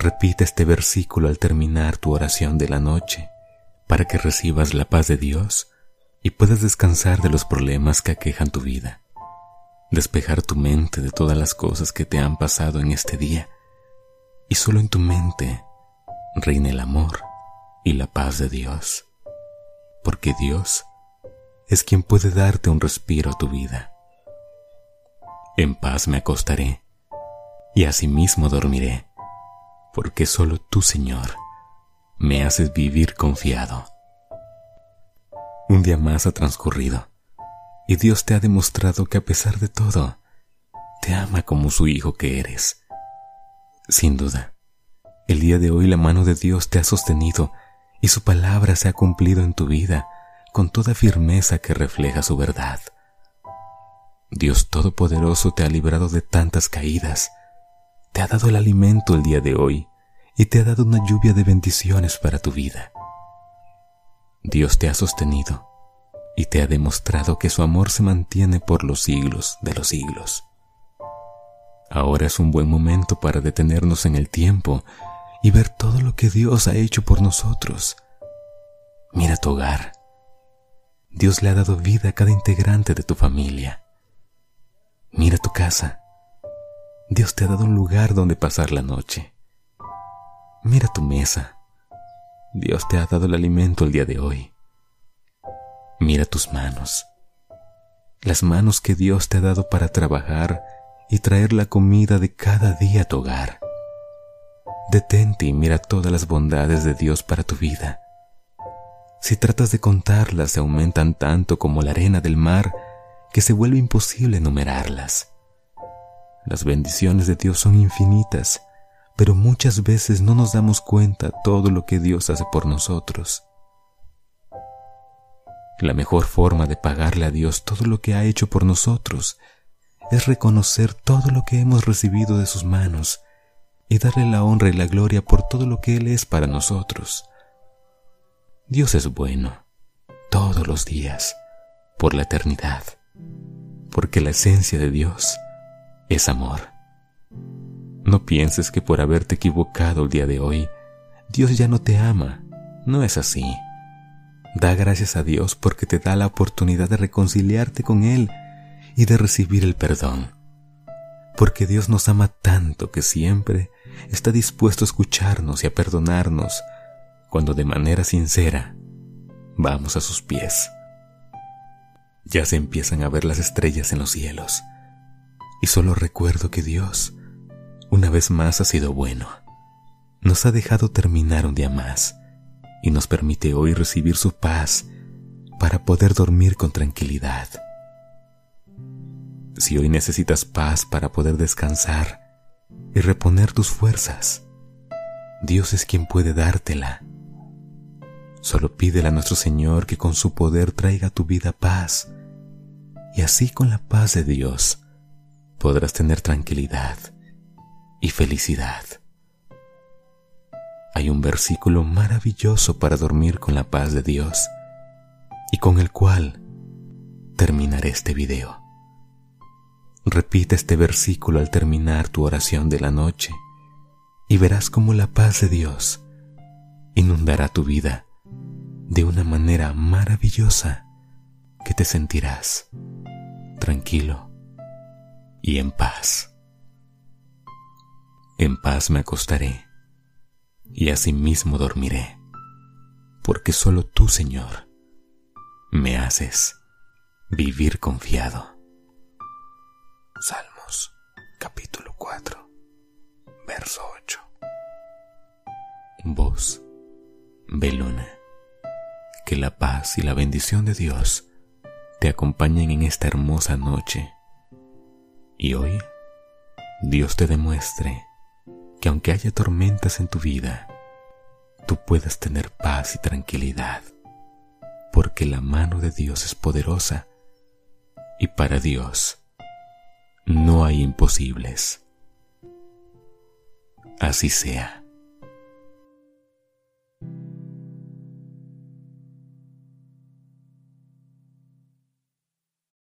Repite este versículo al terminar tu oración de la noche para que recibas la paz de Dios y puedas descansar de los problemas que aquejan tu vida. Despejar tu mente de todas las cosas que te han pasado en este día y solo en tu mente reine el amor y la paz de Dios, porque Dios es quien puede darte un respiro a tu vida. En paz me acostaré y asimismo dormiré, porque solo tú, Señor, me haces vivir confiado. Un día más ha transcurrido y Dios te ha demostrado que a pesar de todo, te ama como su hijo que eres. Sin duda, el día de hoy la mano de Dios te ha sostenido y su palabra se ha cumplido en tu vida con toda firmeza que refleja su verdad. Dios Todopoderoso te ha librado de tantas caídas, te ha dado el alimento el día de hoy y te ha dado una lluvia de bendiciones para tu vida. Dios te ha sostenido y te ha demostrado que su amor se mantiene por los siglos de los siglos. Ahora es un buen momento para detenernos en el tiempo y ver todo lo que Dios ha hecho por nosotros. Mira tu hogar. Dios le ha dado vida a cada integrante de tu familia. Mira tu casa. Dios te ha dado un lugar donde pasar la noche. Mira tu mesa. Dios te ha dado el alimento el día de hoy. Mira tus manos. Las manos que Dios te ha dado para trabajar y traer la comida de cada día a tu hogar. Detente y mira todas las bondades de Dios para tu vida. Si tratas de contarlas, se aumentan tanto como la arena del mar que se vuelve imposible enumerarlas. Las bendiciones de Dios son infinitas pero muchas veces no nos damos cuenta todo lo que Dios hace por nosotros. La mejor forma de pagarle a Dios todo lo que ha hecho por nosotros es reconocer todo lo que hemos recibido de sus manos y darle la honra y la gloria por todo lo que Él es para nosotros. Dios es bueno todos los días, por la eternidad, porque la esencia de Dios es amor. No pienses que por haberte equivocado el día de hoy, Dios ya no te ama. No es así. Da gracias a Dios porque te da la oportunidad de reconciliarte con Él y de recibir el perdón. Porque Dios nos ama tanto que siempre está dispuesto a escucharnos y a perdonarnos cuando de manera sincera vamos a sus pies. Ya se empiezan a ver las estrellas en los cielos y solo recuerdo que Dios una vez más ha sido bueno. Nos ha dejado terminar un día más y nos permite hoy recibir su paz para poder dormir con tranquilidad. Si hoy necesitas paz para poder descansar y reponer tus fuerzas, Dios es quien puede dártela. Solo pídele a nuestro Señor que con su poder traiga a tu vida paz, y así con la paz de Dios podrás tener tranquilidad y felicidad. Hay un versículo maravilloso para dormir con la paz de Dios y con el cual terminaré este video. Repite este versículo al terminar tu oración de la noche y verás cómo la paz de Dios inundará tu vida de una manera maravillosa que te sentirás tranquilo y en paz. En paz me acostaré y asimismo dormiré, porque solo tú, Señor, me haces vivir confiado. Salmos capítulo 4, verso 8. Voz, Beluna, que la paz y la bendición de Dios te acompañen en esta hermosa noche y hoy Dios te demuestre que aunque haya tormentas en tu vida, tú puedas tener paz y tranquilidad, porque la mano de Dios es poderosa y para Dios no hay imposibles. Así sea.